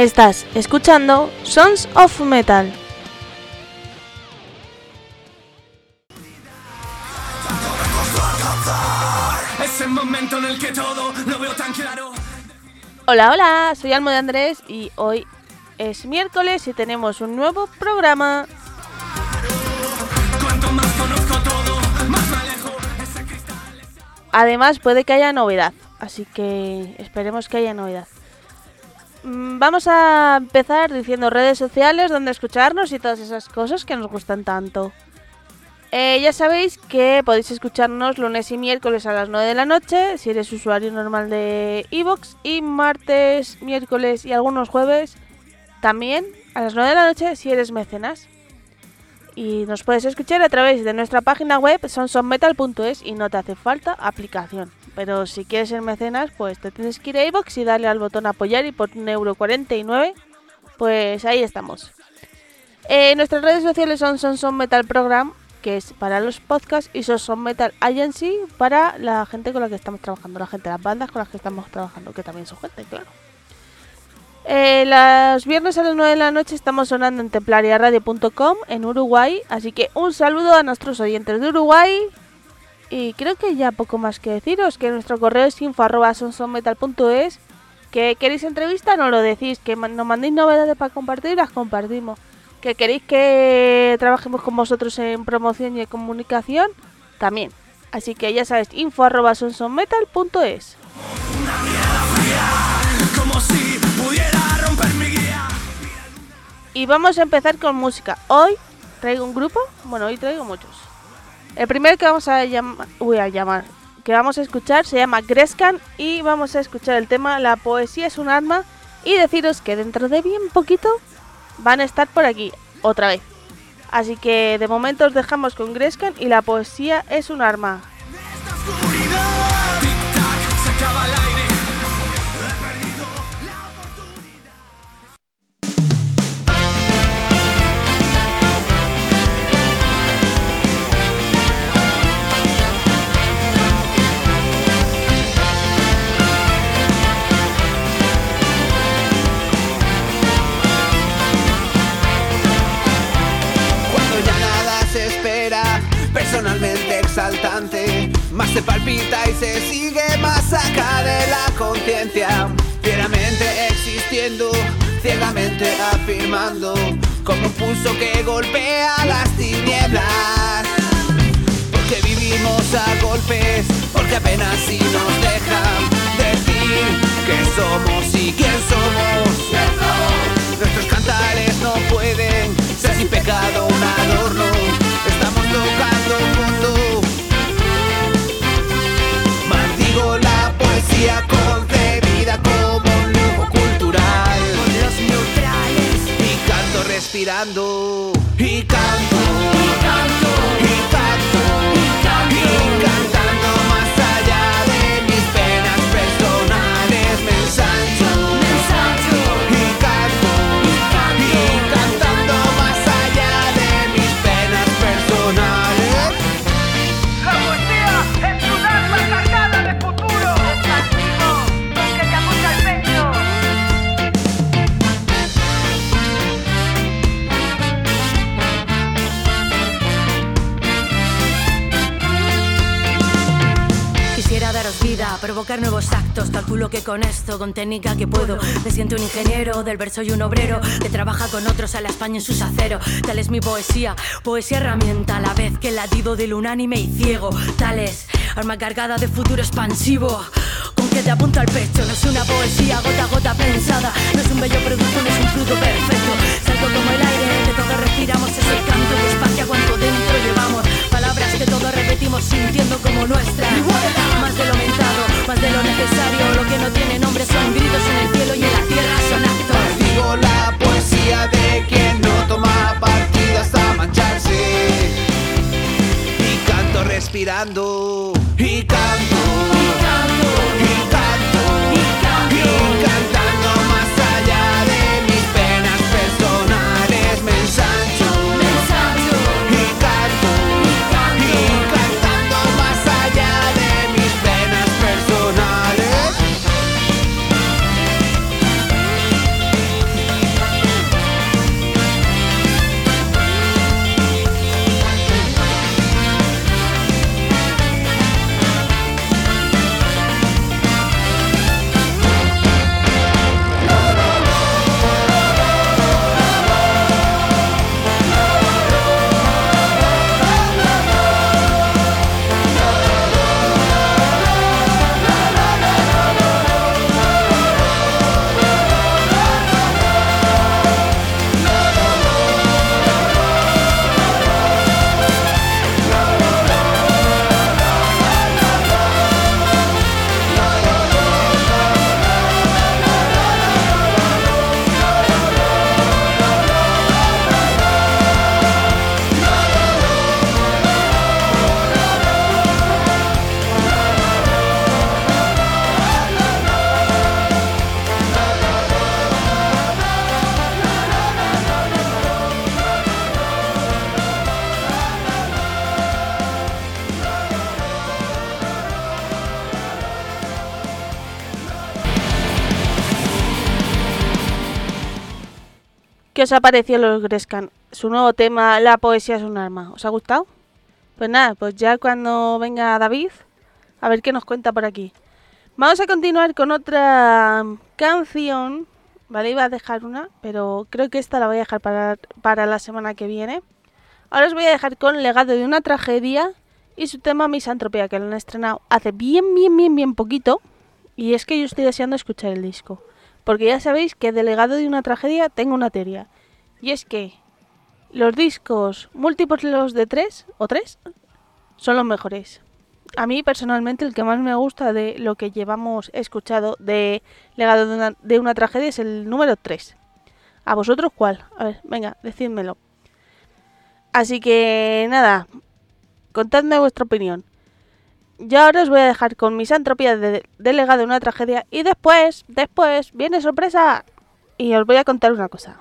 Estás escuchando Sons of Metal. Hola, hola, soy Almo de Andrés y hoy es miércoles y tenemos un nuevo programa. Además puede que haya novedad, así que esperemos que haya novedad. Mm, vamos a empezar diciendo redes sociales donde escucharnos y todas esas cosas que nos gustan tanto. Eh, ya sabéis que podéis escucharnos lunes y miércoles a las 9 de la noche si eres usuario normal de Evox y martes, miércoles y algunos jueves también a las 9 de la noche si eres mecenas. Y nos puedes escuchar a través de nuestra página web sonsonmetal.es y no te hace falta aplicación. Pero si quieres ser mecenas, pues te tienes que ir a iVoox y darle al botón apoyar y por 1,49€, pues ahí estamos. Eh, nuestras redes sociales son Sonson Metal Program, que es para los podcasts, y Sonson Metal Agency para la gente con la que estamos trabajando, la gente las bandas con las que estamos trabajando, que también son gente, claro. Eh, los viernes a las 9 de la noche estamos sonando en templariaradio.com en Uruguay, así que un saludo a nuestros oyentes de Uruguay y creo que ya poco más que deciros, que nuestro correo es info.sonsonmetal.es, que queréis entrevista, no lo decís, que nos mandéis novedades para compartir, las compartimos. Que queréis que trabajemos con vosotros en promoción y en comunicación, también. Así que ya sabéis, info.sonsonmetal.es. Y vamos a empezar con música. Hoy traigo un grupo, bueno, hoy traigo muchos. El primero que vamos a llamar, voy a llamar, que vamos a escuchar se llama Grescan y vamos a escuchar el tema La poesía es un arma y deciros que dentro de bien poquito van a estar por aquí otra vez. Así que de momento os dejamos con Grescan y La poesía es un arma. Más se palpita y se sigue más acá de la conciencia, fieramente existiendo, ciegamente afirmando, como un pulso que golpea las tinieblas. Porque vivimos a golpes, porque apenas si nos dejan decir que somos y quién somos. Que con esto, con técnica que puedo, me siento un ingeniero del verso y un obrero que trabaja con otros a la España en sus aceros. Tal es mi poesía, poesía herramienta a la vez que el latido del unánime y ciego. Tal es arma cargada de futuro expansivo. Que te apunto al pecho, no es una poesía gota a gota pensada, no es un bello producto, no es un fruto perfecto. Salgo como el aire que todos respiramos, es el canto que espacia cuanto dentro llevamos. Palabras que todos repetimos sintiendo como nuestras. Más de lo mentado, más de lo necesario, lo que no tiene nombre son gritos en el cielo y en la tierra son actos. Digo la poesía de quien no toma partida hasta mancharse. Y canto respirando. Y canto. Y canto. Os ha parecido los Grescan? Su nuevo tema, La poesía es un arma. ¿Os ha gustado? Pues nada, pues ya cuando venga David, a ver qué nos cuenta por aquí. Vamos a continuar con otra canción. Vale, iba a dejar una, pero creo que esta la voy a dejar para, para la semana que viene. Ahora os voy a dejar con Legado de una tragedia y su tema Misantropía, que lo han estrenado hace bien, bien, bien, bien poquito. Y es que yo estoy deseando escuchar el disco. Porque ya sabéis que de Legado de una tragedia tengo una teoría. Y es que los discos múltiplos de tres o tres son los mejores. A mí personalmente el que más me gusta de lo que llevamos escuchado de Legado de una, tragedia es el número 3. ¿A vosotros cuál? A ver, venga, decídmelo. Así que nada, contadme vuestra opinión. Yo ahora os voy a dejar con mis antropías de, de legado de una tragedia y después, después, viene sorpresa y os voy a contar una cosa.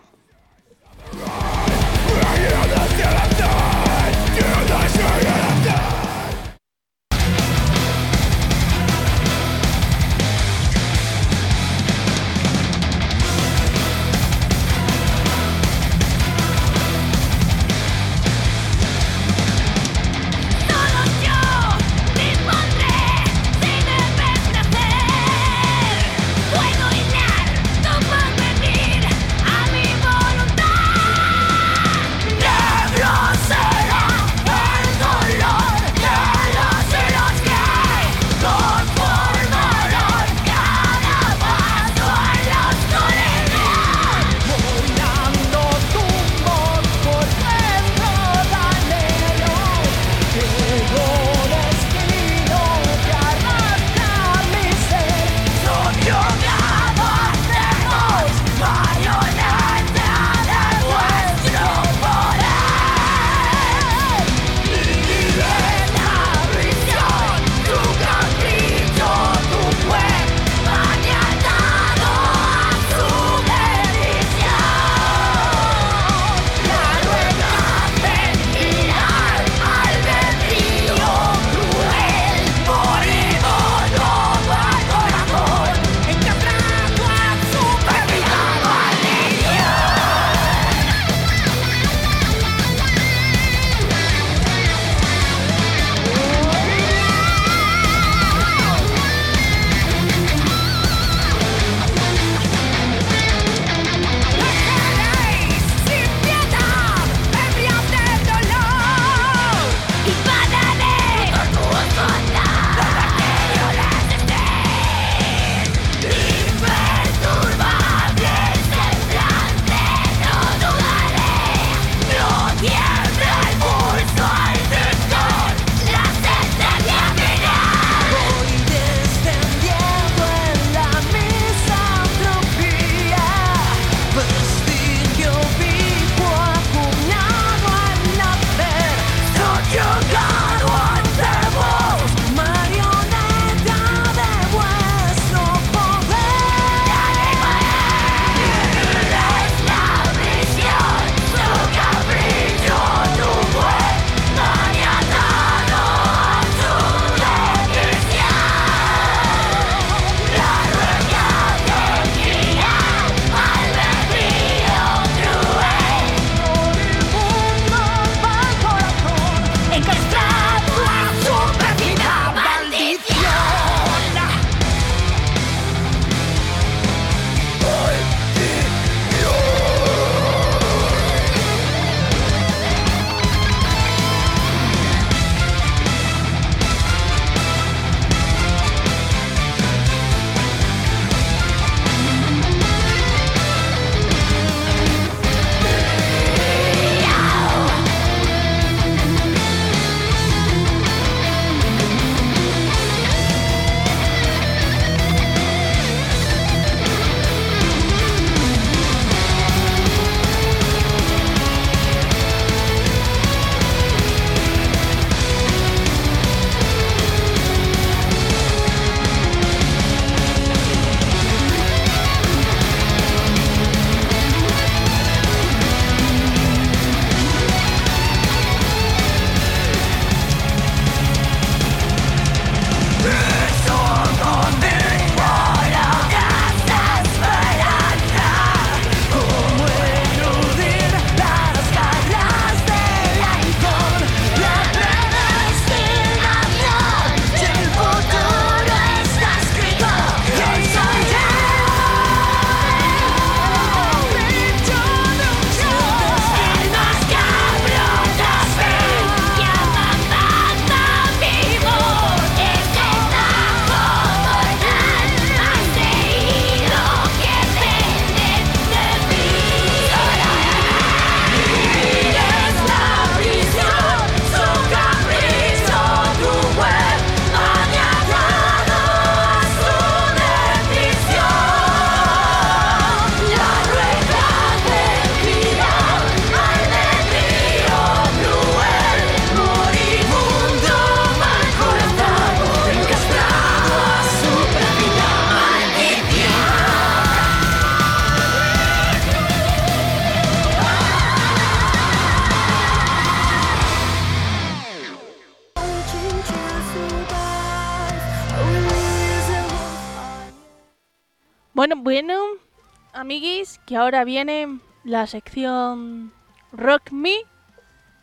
Amiguis, que ahora viene la sección Rock Me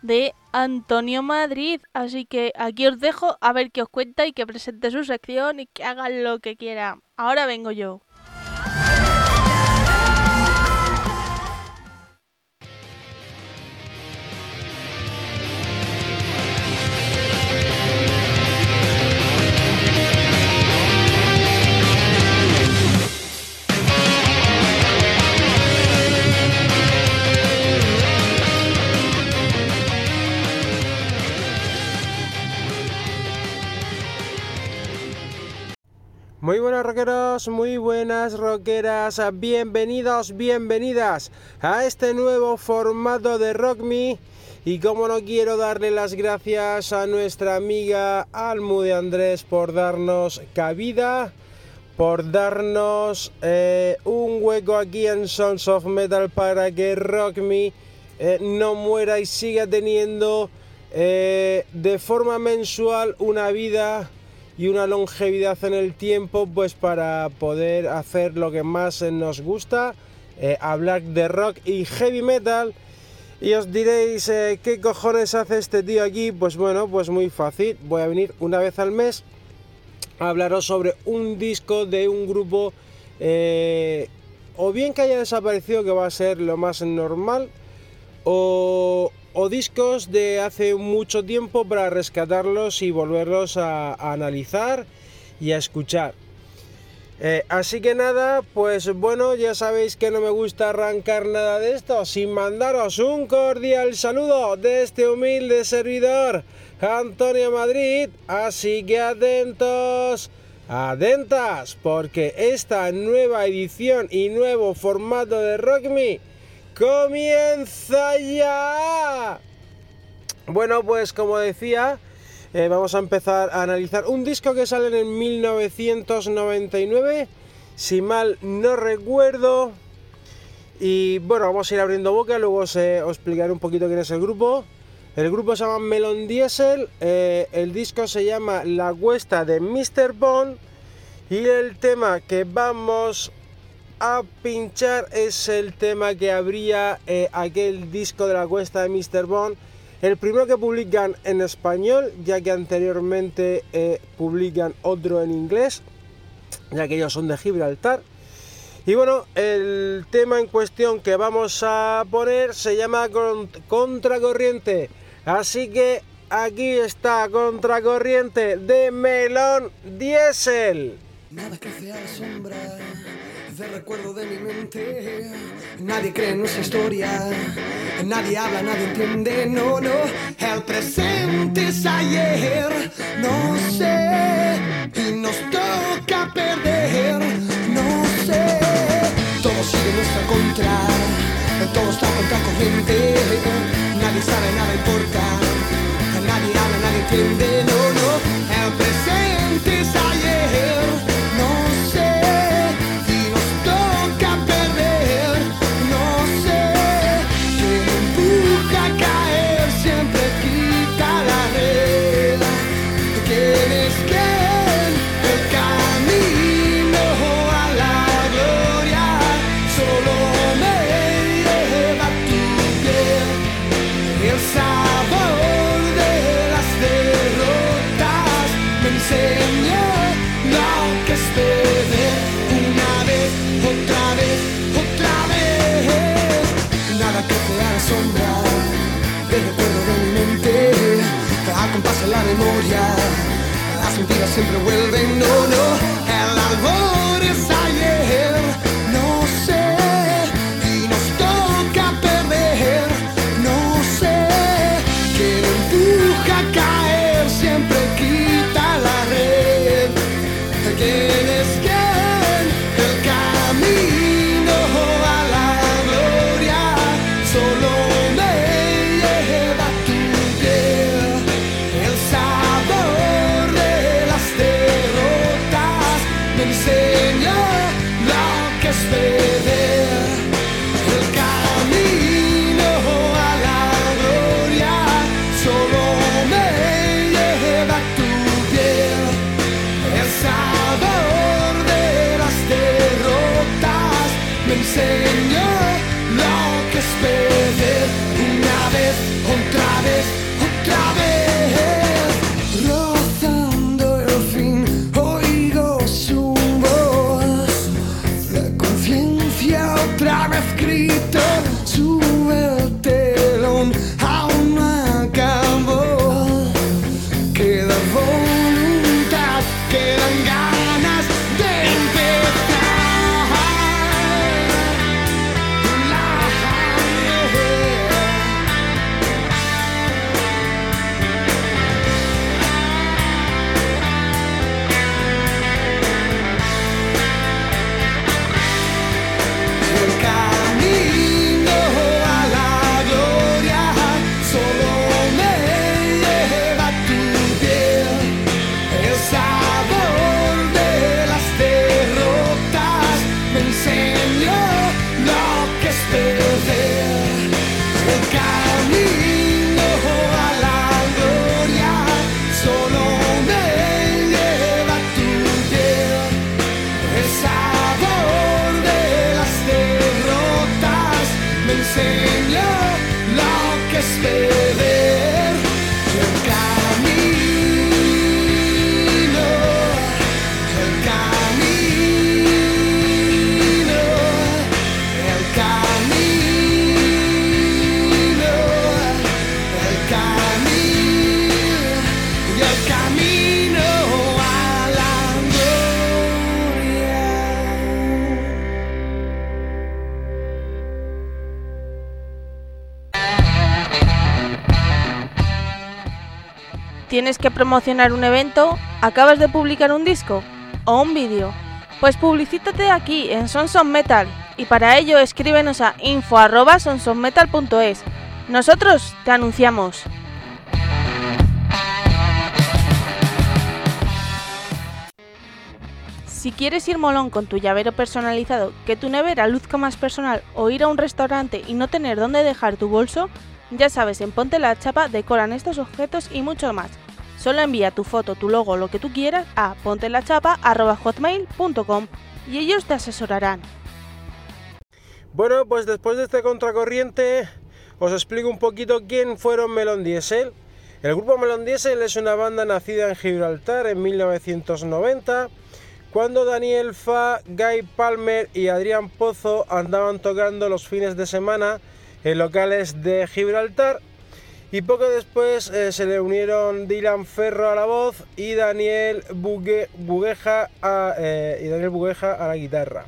de Antonio Madrid. Así que aquí os dejo a ver qué os cuenta y que presente su sección y que hagan lo que quiera. Ahora vengo yo. Muy buenas rockeros, muy buenas rockeras, bienvenidos, bienvenidas a este nuevo formato de Rock Me. Y como no quiero darle las gracias a nuestra amiga Almude Andrés por darnos cabida, por darnos eh, un hueco aquí en Sons of Metal para que Rock Me eh, no muera y siga teniendo eh, de forma mensual una vida y una longevidad en el tiempo pues para poder hacer lo que más nos gusta, eh, hablar de rock y heavy metal. Y os diréis, eh, ¿qué cojones hace este tío aquí? Pues bueno, pues muy fácil. Voy a venir una vez al mes a hablaros sobre un disco de un grupo eh, o bien que haya desaparecido, que va a ser lo más normal, o, o discos de hace mucho tiempo para rescatarlos y volverlos a, analizar y a escuchar. Eh, así que nada, pues bueno, ya sabéis que no me gusta arrancar nada de esto sin mandaros un cordial saludo de este humilde servidor, Antonio Madrid. Así que atentos, atentas, porque esta nueva edición y nuevo formato de Rock Me comienza ya. Bueno, pues como decía, eh, vamos a empezar a analizar un disco que sale en 1999, si mal no recuerdo. Y bueno, vamos a ir abriendo boca, luego os, eh, os explicaré un poquito quién es el grupo. El grupo se llama Melon Diesel, eh, el disco se llama La Cuesta de Mr. Bond y el tema que vamos a pinchar es el tema que abría eh, aquel disco de La Cuesta de Mr. Bond. El primero que publican en español, ya que anteriormente eh, publican otro en inglés, ya que ellos son de Gibraltar. Y bueno, el tema en cuestión que vamos a poner se llama Con- Contracorriente. Así que aquí está Contracorriente de Melón Diesel. Nada sombra de recuerdo de mi mente. Nadie cree en nuestra historia. Nadie habla, nadie entiende. No, no. El presente es ayer. No sé. Y nos toca perder. No sé. Todo sigue nuestra contra. Todo está contra corriente. Nadie sabe, nada importa. Nadie habla, nadie entiende. No, no. El presente es ayer. ¿Tienes que promocionar un evento? ¿Acabas de publicar un disco? ¿O un vídeo? Pues publicítate aquí en Sonson Metal y para ello escríbenos a info@sonsonmetal.es. Nosotros te anunciamos. Si quieres ir molón con tu llavero personalizado, que tu nevera luzca más personal o ir a un restaurante y no tener dónde dejar tu bolso, ya sabes, en Ponte la Chapa decoran estos objetos y mucho más. Solo envía tu foto, tu logo, lo que tú quieras a pontelachapa.hotmail.com y ellos te asesorarán. Bueno, pues después de este contracorriente, os explico un poquito quién fueron Melon Diesel. El grupo Melon Diesel es una banda nacida en Gibraltar en 1990, cuando Daniel Fa, Guy Palmer y Adrián Pozo andaban tocando los fines de semana en locales de Gibraltar. Y poco después eh, se le unieron Dylan Ferro a la voz y Daniel Bugue- Bugueja a, eh, Bugueja a la guitarra.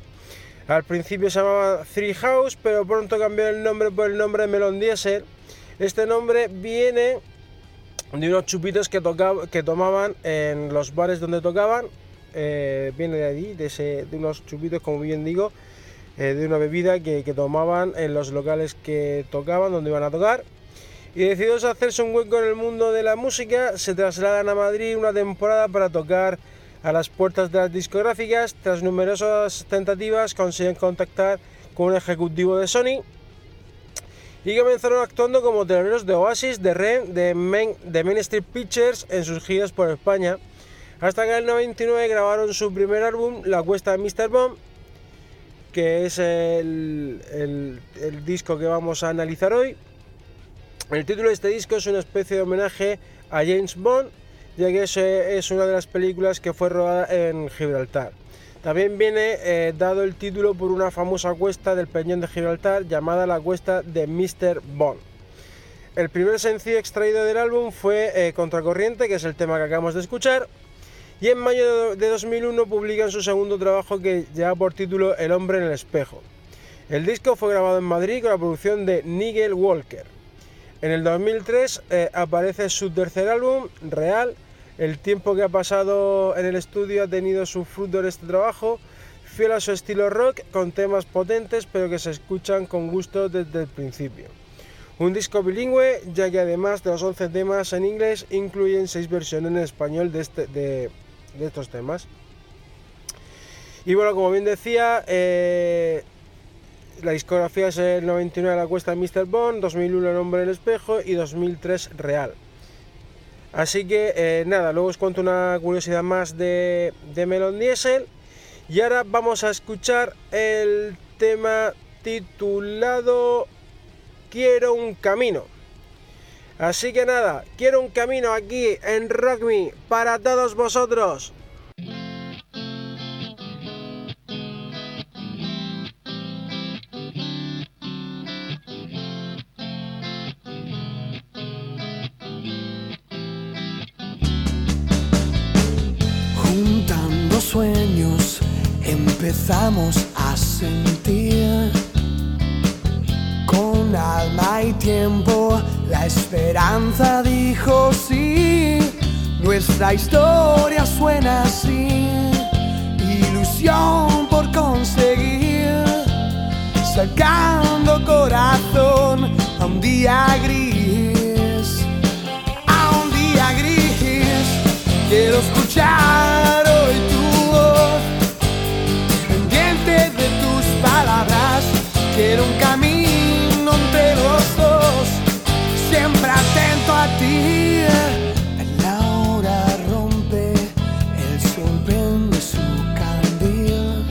Al principio se llamaba Three House, pero pronto cambió el nombre por el nombre Melon Diesel. Este nombre viene de unos chupitos que, tomaban en los bares donde tocaban. eh, viene de allí, de, de unos chupitos, como bien digo, de una bebida que, que tomaban en los locales que tocaban, donde iban a tocar. Y decididos a hacerse un hueco en el mundo de la música, se trasladan a Madrid una temporada para tocar a las puertas de las discográficas. Tras numerosas tentativas, consiguen contactar con un ejecutivo de Sony y comenzaron actuando como teloneros de Oasis, de Ren, de Main, de Street Pictures en sus giras por España. Hasta que en el 99 grabaron su primer álbum, La Cuesta de Mr. Bomb, que es el disco que vamos a analizar hoy. El título de este disco es una especie de homenaje a James Bond, ya que es, una de las películas que fue rodada en Gibraltar. También viene eh, dado el título por una famosa cuesta del Peñón de Gibraltar llamada la Cuesta de Mr. Bond. El primer sencillo extraído del álbum fue eh, Contracorriente, que es el tema que acabamos de escuchar. Y en mayo de 2001 publican su segundo trabajo que lleva por título El hombre en el espejo. El disco fue grabado en Madrid con la producción de Nigel Walker. En el 2003 eh, aparece su tercer álbum, Real. El tiempo que ha pasado en el estudio ha tenido su fruto en este trabajo, fiel a su estilo rock, con temas potentes pero que se escuchan con gusto desde el principio. Un disco bilingüe, ya que además de los 11 temas en inglés, incluyen 6 versiones en español de, este- de estos temas. Y bueno, como bien decía, eh, la discografía es el 99 La Cuesta de Mr. Bond, 2001 El Hombre en el Espejo y 2003 Real. Así que eh, nada, luego os cuento una curiosidad más de, de Melon Diesel. Y ahora vamos a escuchar el tema titulado Quiero un camino. Así que nada, quiero un camino aquí en Rock Me para todos vosotros. A sentir con alma y tiempo la esperanza dijo sí. Nuestra historia suena así, ilusión por conseguir, sacando corazón a un día gris, a un día gris. Quiero escuchar un camino entre los siempre atento a ti. La hora rompe, el sol prende su candil.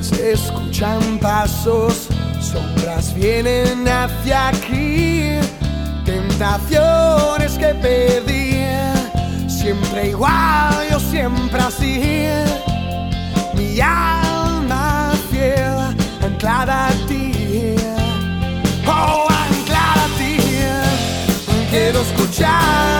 Se escuchan pasos, sombras vienen hacia aquí. Tentaciones que pedí, siempre igual, yo siempre así. Mi alma anclada a ti. Oh, anclada a ti. Quiero escuchar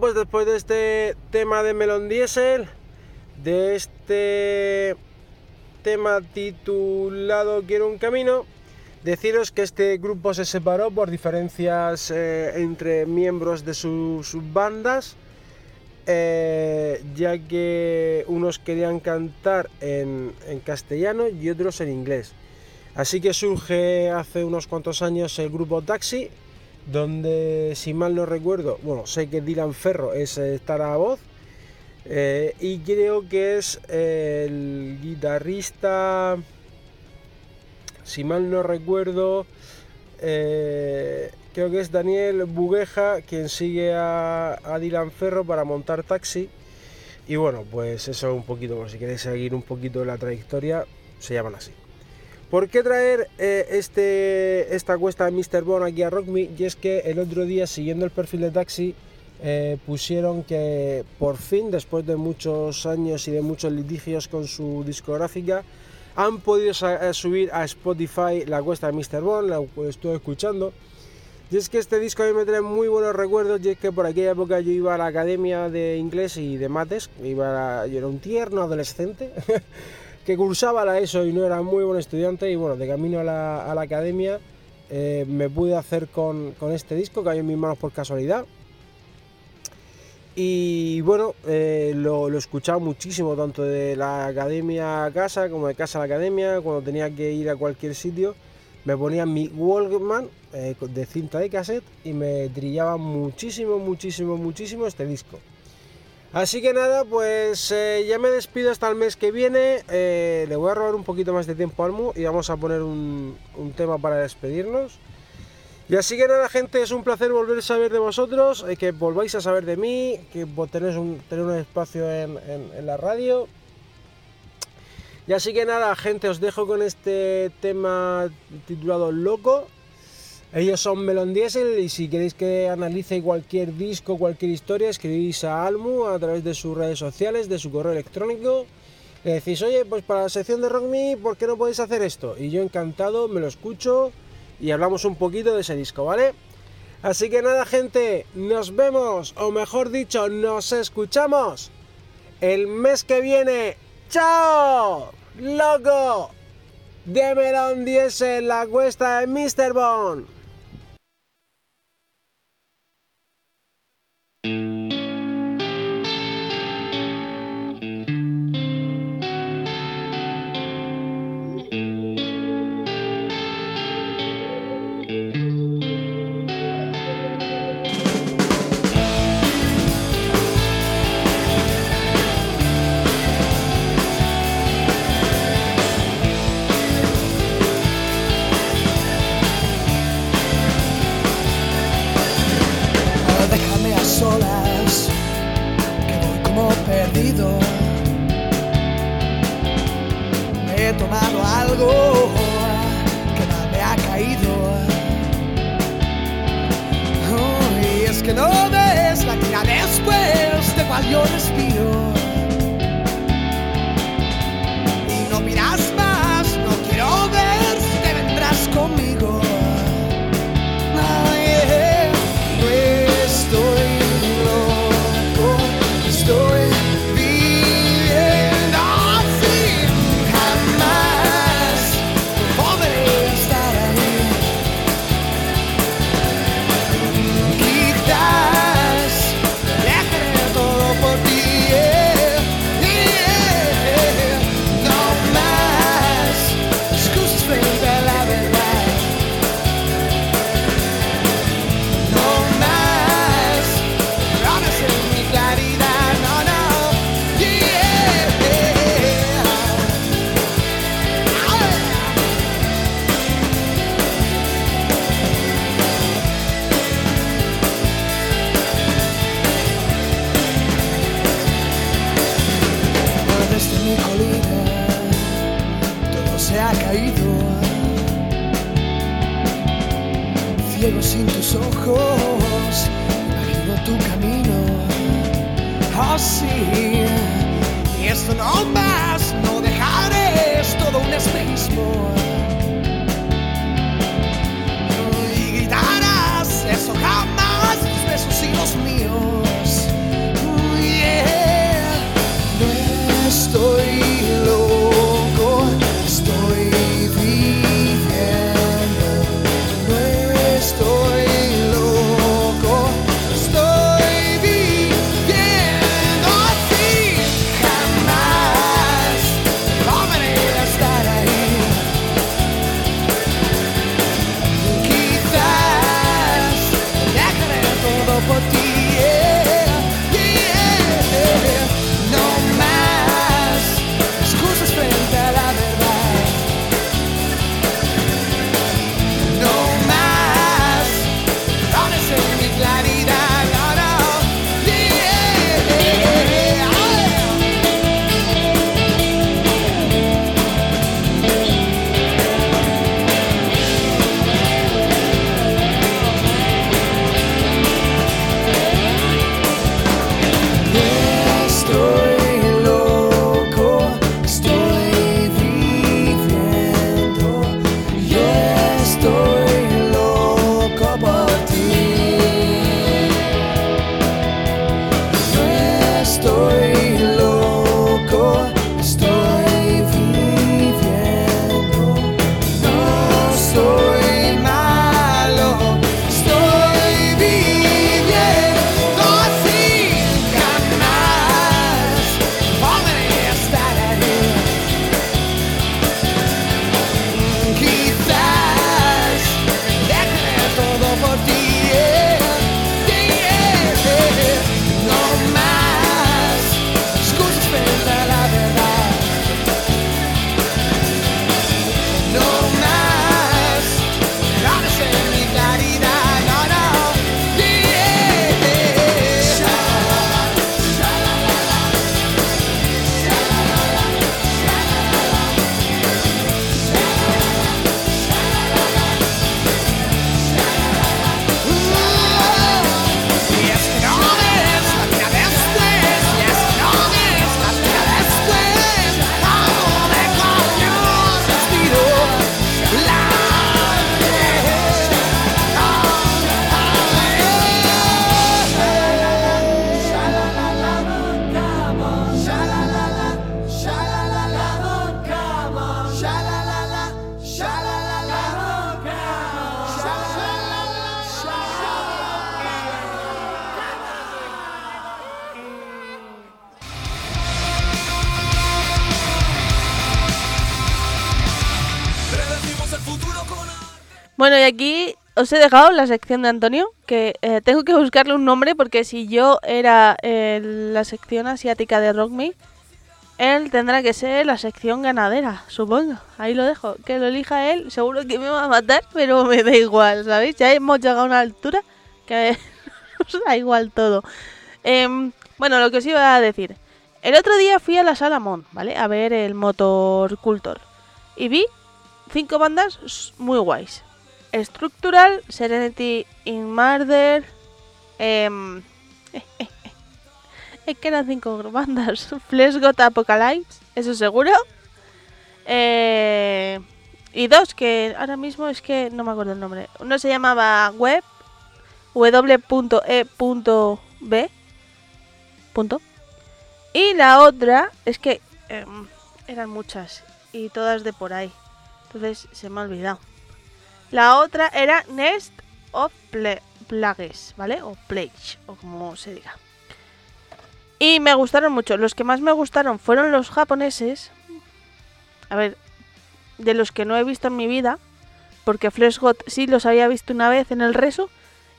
Pues después de este tema de Melon Diesel, de este tema titulado Quiero un camino, deciros que este grupo se separó por diferencias eh, entre miembros de su- sus bandas, eh, ya que unos querían cantar en castellano y otros en inglés. Así que surge hace unos cuantos años el grupo Taxi, donde si mal no recuerdo, bueno, sé que Dylan Ferro es eh, estar a voz eh, y creo que es el guitarrista, si mal no recuerdo, eh, creo que es Daniel Bugueja quien sigue a, a Dylan Ferro para montar Taxi. Y bueno, pues eso un poquito, por si queréis seguir un poquito la trayectoria, se llaman así. ¿Por qué traer eh, este, esta cuesta de Mr. Bone aquí a Rock Me? Y es que el otro día, siguiendo el perfil de Taxi, eh, pusieron que por fin, después de muchos años y de muchos litigios con su discográfica, han podido eh, subir a Spotify la cuesta de Mr. Bond, la estuve escuchando. Y es que este disco a mí me trae muy buenos recuerdos y es que por aquella época yo iba a la academia de inglés y de mates, iba a- yo era un tierno adolescente que cursaba la ESO y no era muy buen estudiante y bueno, de camino a la, academia eh, me pude hacer con, este disco, cayó en mis manos por casualidad. Y bueno, eh, lo, lo he muchísimo, tanto de la academia a casa como de casa a la academia, cuando tenía que ir a cualquier sitio, me ponía mi Walkman eh, de cinta de cassette y me trillaba muchísimo, muchísimo, muchísimo este disco. Así que nada, pues eh, ya me despido hasta el mes que viene. eh, le voy a robar un poquito más de tiempo al Mu y vamos a poner un, tema para despedirnos. Y así que nada, gente, es un placer volver a saber de vosotros, eh, que volváis a saber de mí, que tenéis un, tener un espacio en- en la radio. Y así que nada, gente, os dejo con este tema titulado Loco. Ellos son Melon Diesel y si queréis que analice cualquier disco, cualquier historia, escribís a Almu a través de sus redes sociales, de su correo electrónico. Le decís, oye, pues para la sección de Rock Me, ¿por qué no podéis hacer esto? Y yo encantado, me lo escucho y hablamos un poquito de ese disco, ¿vale? Así que nada, gente, nos vemos, o mejor dicho, nos escuchamos el mes que viene. ¡Chao! ¡Loco! De Melon Diesel, la cuesta de Mr. Bond. Mm-hmm. Os he dejado la sección de Antonio, que eh, tengo que buscarle un nombre porque si yo era eh, la sección asiática de Rock Me, él tendrá que ser la sección ganadera, supongo. Ahí lo dejo. Que lo elija él, seguro que me va a matar, pero me da igual, ¿sabéis? Ya hemos llegado a una altura que nos da igual todo. Em, bueno, lo que os iba a decir. El otro día fui a la Salamón, ¿vale? A ver el Motor Cultor. Y vi cinco bandas muy guays. Structural, Serenity in Murder. em, es que eran cinco bandas. Flesh Got Apocalypse, eso seguro. Eh, y dos que ahora mismo es que no me acuerdo el nombre. Uno se llamaba Web, w.e.b. Punto. Y la otra es que em, eran muchas y todas de por ahí. Entonces se me ha olvidado. La otra era Nest of Pla- Plagues, ¿vale? O Plague, o como se diga. Y me gustaron mucho. Los que más me gustaron fueron los japoneses. A ver, de los que no he visto en mi vida. Porque Flesh God sí los había visto una vez en el reso.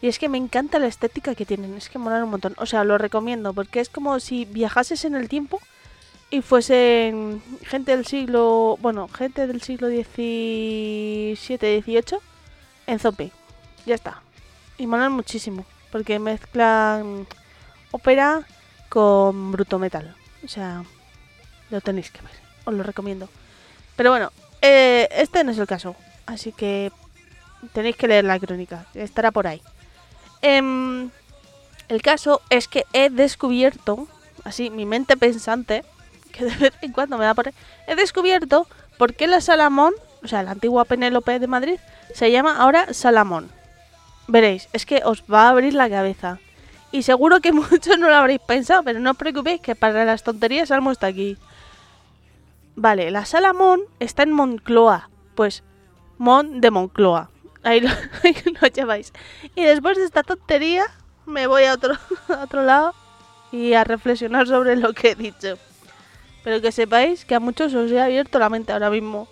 Y es que me encanta la estética que tienen. Es que molan un montón. O sea, lo recomiendo. Porque es como si viajases en el tiempo. Y fuesen gente del siglo. Bueno, gente del siglo XVII, XVIII. En zombie. Ya está. Y molan muchísimo. Porque mezclan ópera con bruto metal. O sea, lo tenéis que ver. Os lo recomiendo. Pero bueno, eh, este no es el caso. Así que tenéis que leer la crónica. Estará por ahí. Em, el caso es que he descubierto, así, mi mente pensante, que de vez en cuando me da por he descubierto por qué la Salamón, o sea, la antigua Penélope de Madrid, se llama ahora Salamón. Veréis, es que os va a abrir la cabeza. Y seguro que muchos no lo habréis pensado, pero no os preocupéis que para las tonterías Almo está aquí. Vale, la Salamón está en Moncloa. Pues, Mon de Moncloa. Ahí lo, ahí lleváis. Y después de esta tontería, me voy a otro, a otro lado y a reflexionar sobre lo que he dicho. Pero que sepáis que a muchos os he abierto la mente ahora mismo.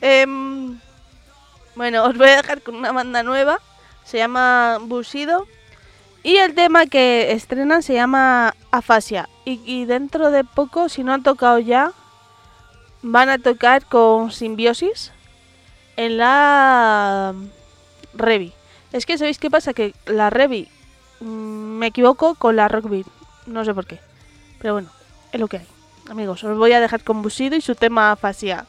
Em, bueno, os voy a dejar con una banda nueva. Se llama Busido. Y el tema que estrenan se llama Afasia. Y, y dentro de poco, si no han tocado ya, van a tocar con Simbiosis en la Revi. Es que sabéis qué pasa, que la Revi mm, me equivoco con la Rockbeat. No sé por qué. Pero bueno, es lo que hay. Amigos, os voy a dejar con Busido y su tema Afasia.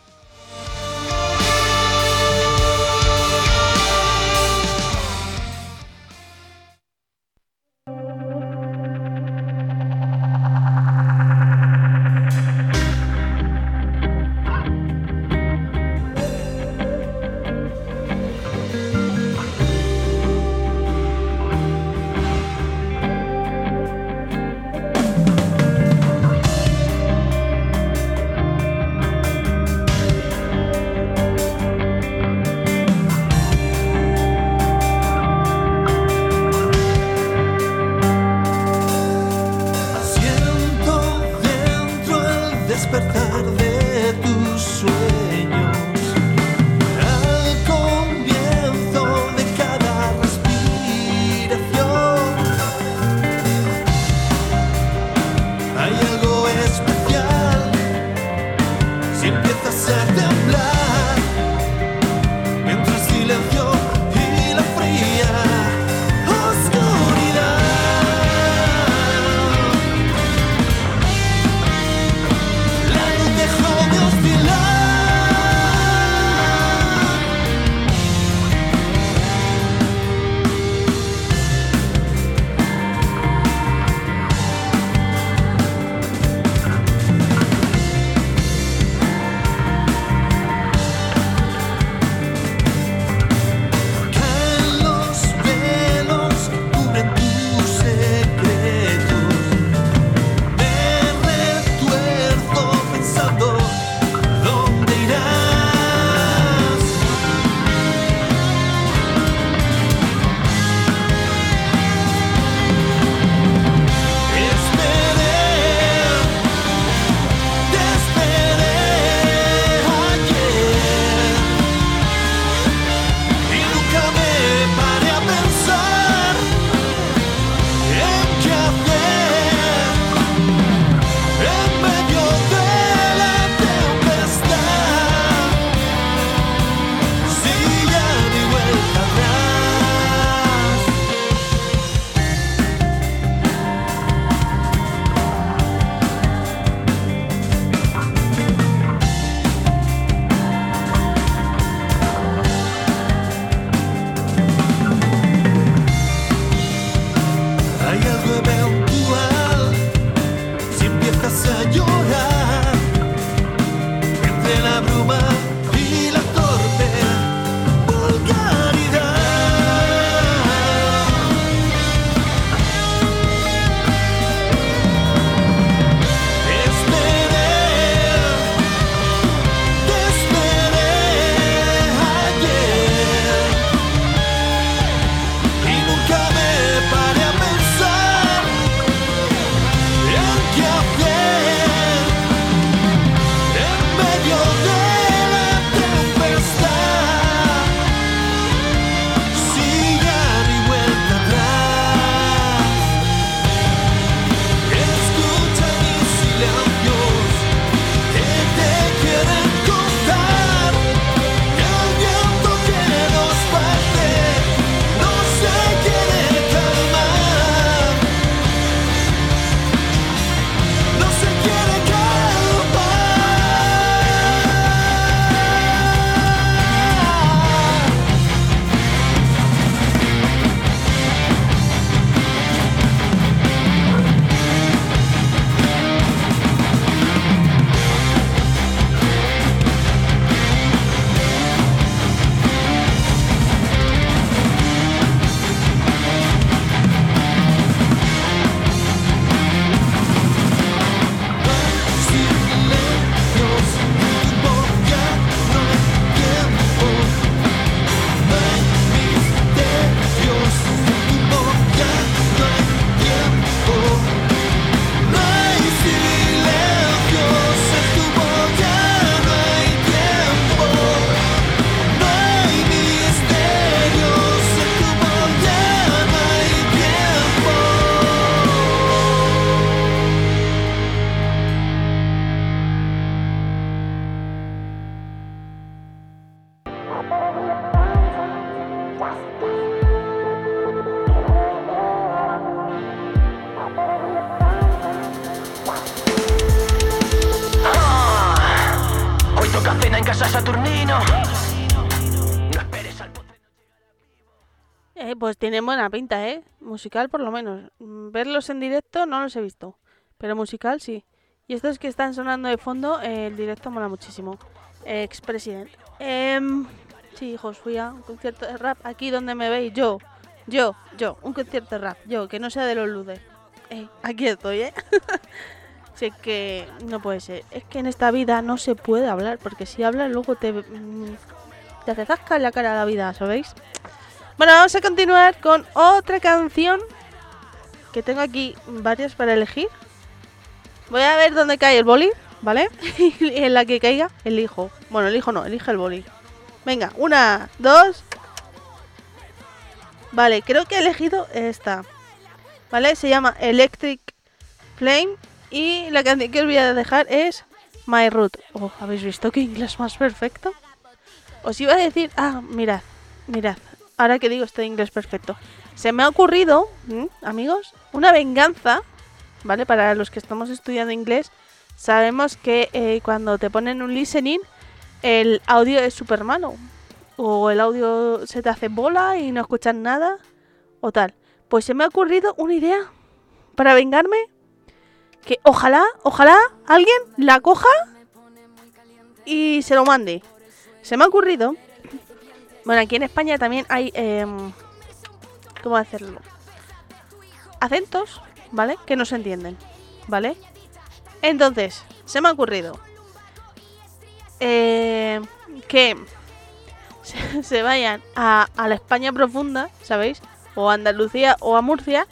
Si empiezas a la bruma. Tienen buena pinta, ¿eh? Musical por lo menos. Mm, Verlos en directo no los he visto, pero musical sí. Y estos que están sonando de fondo, el directo mola muchísimo. Ex-president. Em, sí, hijos, fui a un concierto de rap aquí donde me veis. Yo, yo, yo, un concierto de rap. Yo, que no sea de los ludes. Eh, aquí estoy, ¿eh? sé que no puede ser. Es que en esta vida no se puede hablar, porque si hablas luego te, mm, te hace zasca en la cara a la vida, ¿sabéis? Bueno, vamos a continuar con otra canción que tengo aquí varias para elegir. Voy a ver dónde cae el boli, ¿vale? y en la que caiga, elijo. Bueno, elijo no, elige el boli. Venga, una, dos. Vale, creo que he elegido esta. ¿Vale? Se llama Electric Flame. Y la canción que os voy a dejar es My Root. Oh, ¿habéis visto qué inglés más perfecto? Os iba a decir, ah, mirad, mirad. Ahora que digo este inglés perfecto. Se me ha ocurrido, amigos, una venganza, ¿vale? Para los que estamos estudiando inglés, sabemos que eh, cuando te ponen un listening, el audio es súper malo. O el audio se te hace bola y no escuchas nada, o tal. Pues se me ha ocurrido una idea para vengarme. Que ojalá, ojalá alguien la coja y se lo mande. Se me ha ocurrido. Bueno, aquí en España también hay. em, ¿Cómo hacerlo? Acentos, ¿vale? Que no se entienden, ¿vale? Entonces, se me ha ocurrido. eh, que se, vayan a, a la España profunda, ¿sabéis? O a Andalucía o a Murcia.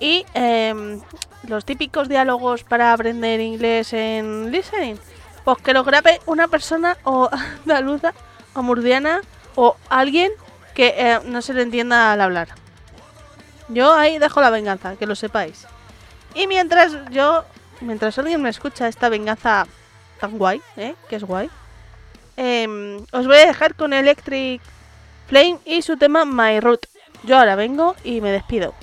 Y em, los típicos diálogos para aprender inglés en listening. Pues que los grabe una persona o andaluza o murciana o alguien que eh, no se le entienda al hablar. Yo ahí dejo la venganza, que lo sepáis. Y mientras yo, mientras alguien me escucha esta venganza tan guay, ¿eh? que es guay, em, os voy a dejar con Electric Flame y su tema My Root. Yo ahora vengo y me despido.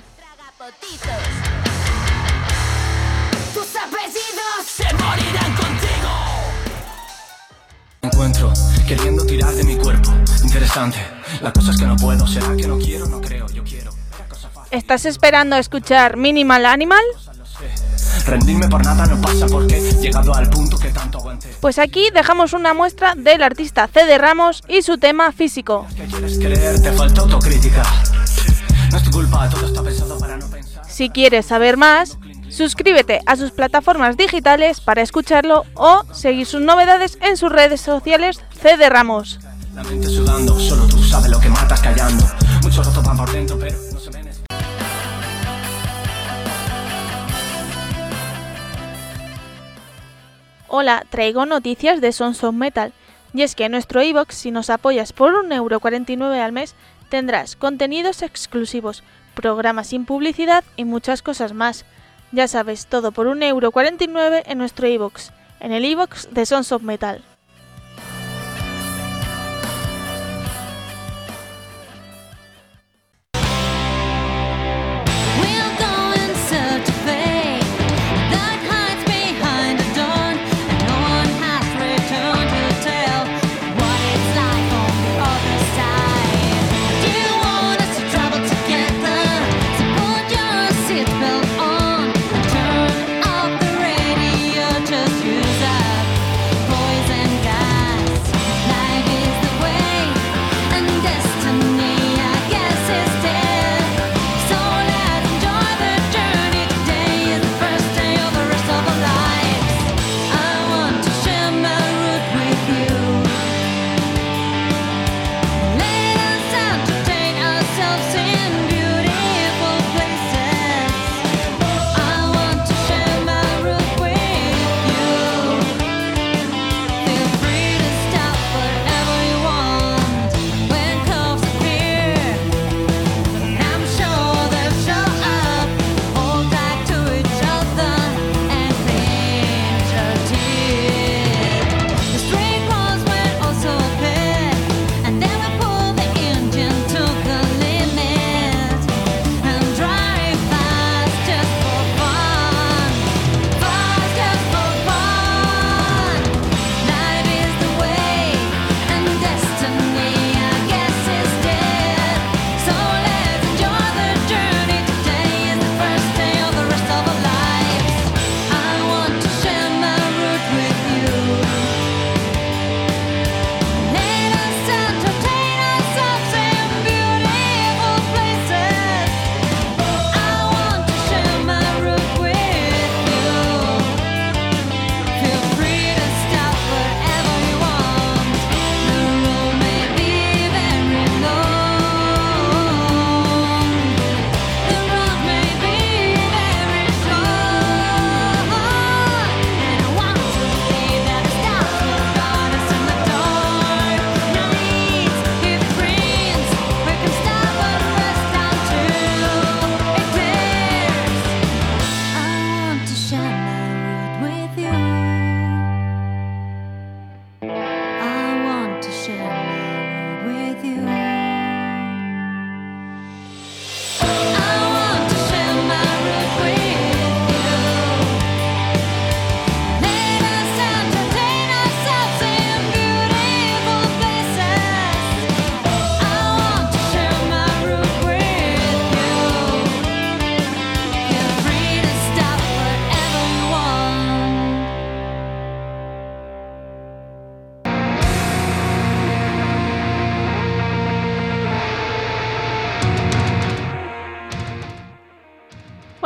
Encuentro queriendo tirar de mi cuerpo. Interesante. La cosa es que no puedo. Será que no quiero, no creo. Yo quiero. La cosa fácil. ¿Estás esperando a escuchar Minimal Animal? Lo sé. Rendirme por nada no pasa porque he llegado al punto que tanto aguanté. Pues aquí dejamos una muestra del artista CD Ramos y su tema físico. Si quieres saber más, suscríbete a sus plataformas digitales para escucharlo o seguir sus novedades en sus redes sociales CD Ramos. Hola, traigo noticias de Sons of Metal. Y es que en nuestro iBox, si nos apoyas por 1,49€ al mes, tendrás contenidos exclusivos, programas sin publicidad y muchas cosas más. Ya sabes, todo por 1,49€ en nuestro iBox, en el iBox de Sons of Metal.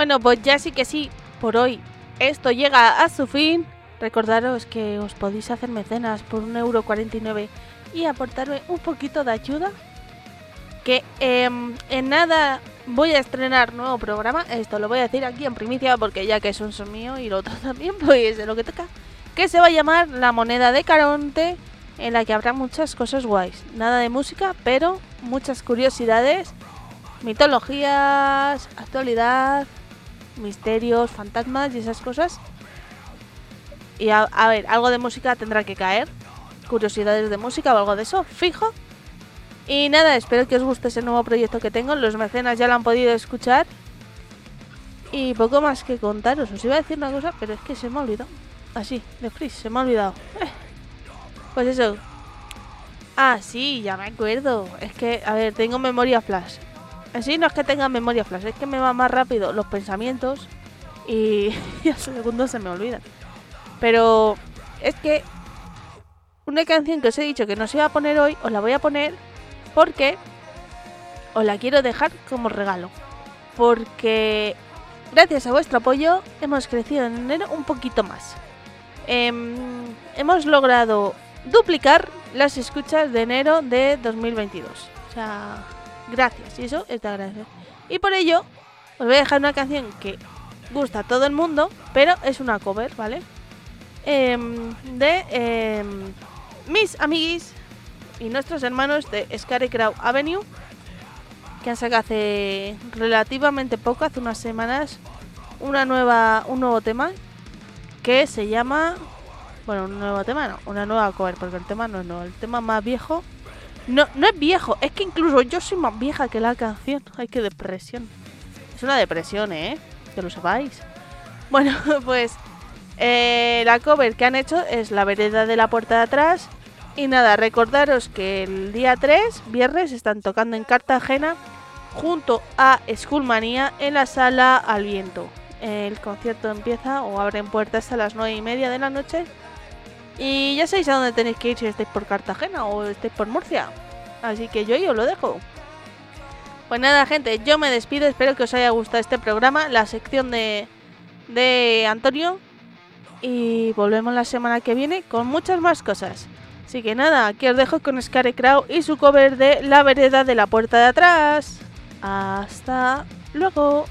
Bueno, pues ya sí que sí, por hoy esto llega a su fin. Recordaros que os podéis hacer mecenas por 1,49€ y aportarme un poquito de ayuda. Que em, en nada voy a estrenar nuevo programa. Esto lo voy a decir aquí en primicia porque ya que es un son mío y lo otro también, pues de lo que toca. Que se va a llamar La Moneda de Caronte, en la que habrá muchas cosas guays. Nada de música, pero muchas curiosidades, mitologías, actualidad, misterios, fantasmas y esas cosas. Y a, ver, algo de música tendrá que caer. Curiosidades de música o algo de eso, fijo. Y nada, espero que os guste ese nuevo proyecto que tengo. Los mecenas ya lo han podido escuchar. Y poco más que contaros. Os iba a decir una cosa, pero es que se me ha olvidado. Así, de freeze, se me ha olvidado. Pues eso. Ah, sí, ya me acuerdo. Es que, a ver, tengo memoria flash. Así no es que tenga memoria flash, es que me va más rápido los pensamientos y, y al segundo se me olvidan. Pero es que una canción que os he dicho que no se iba a poner hoy, os la voy a poner porque os la quiero dejar como regalo. Porque gracias a vuestro apoyo hemos crecido en enero un poquito más. Em, hemos logrado duplicar las escuchas de enero de 2022. O sea, gracias, y eso es de agradecer. Y por ello, os voy a dejar una canción que gusta a todo el mundo, pero es una cover, ¿vale? Em, de em, mis amiguis y nuestros hermanos de Scarecrow Avenue, que han sacado hace relativamente poco, hace unas semanas, una nueva, un nuevo tema que se llama bueno, un nuevo tema, no, una nueva cover, porque el tema no es nuevo, el tema más viejo. No, no es viejo, es que incluso yo soy más vieja que la canción. Ay, qué depresión. Es una depresión, ¿eh? Que lo sepáis. Bueno, pues eh, la cover que han hecho es La vereda de la puerta de atrás. Y nada, recordaros que el día 3, viernes, están tocando en Cartagena junto a Skullmanía en la sala Al Viento. El concierto empieza o abren puertas a las 9 y media de la noche. Y ya sabéis a dónde tenéis que ir si estáis por Cartagena o estáis por Murcia. Así que yo ahí os lo dejo. Pues nada, gente, yo me despido. Espero que os haya gustado este programa, la sección de, de Antonio. Y volvemos la semana que viene con muchas más cosas. Así que nada, aquí os dejo con Scarecrow y su cover de La vereda de la puerta de atrás. Hasta luego.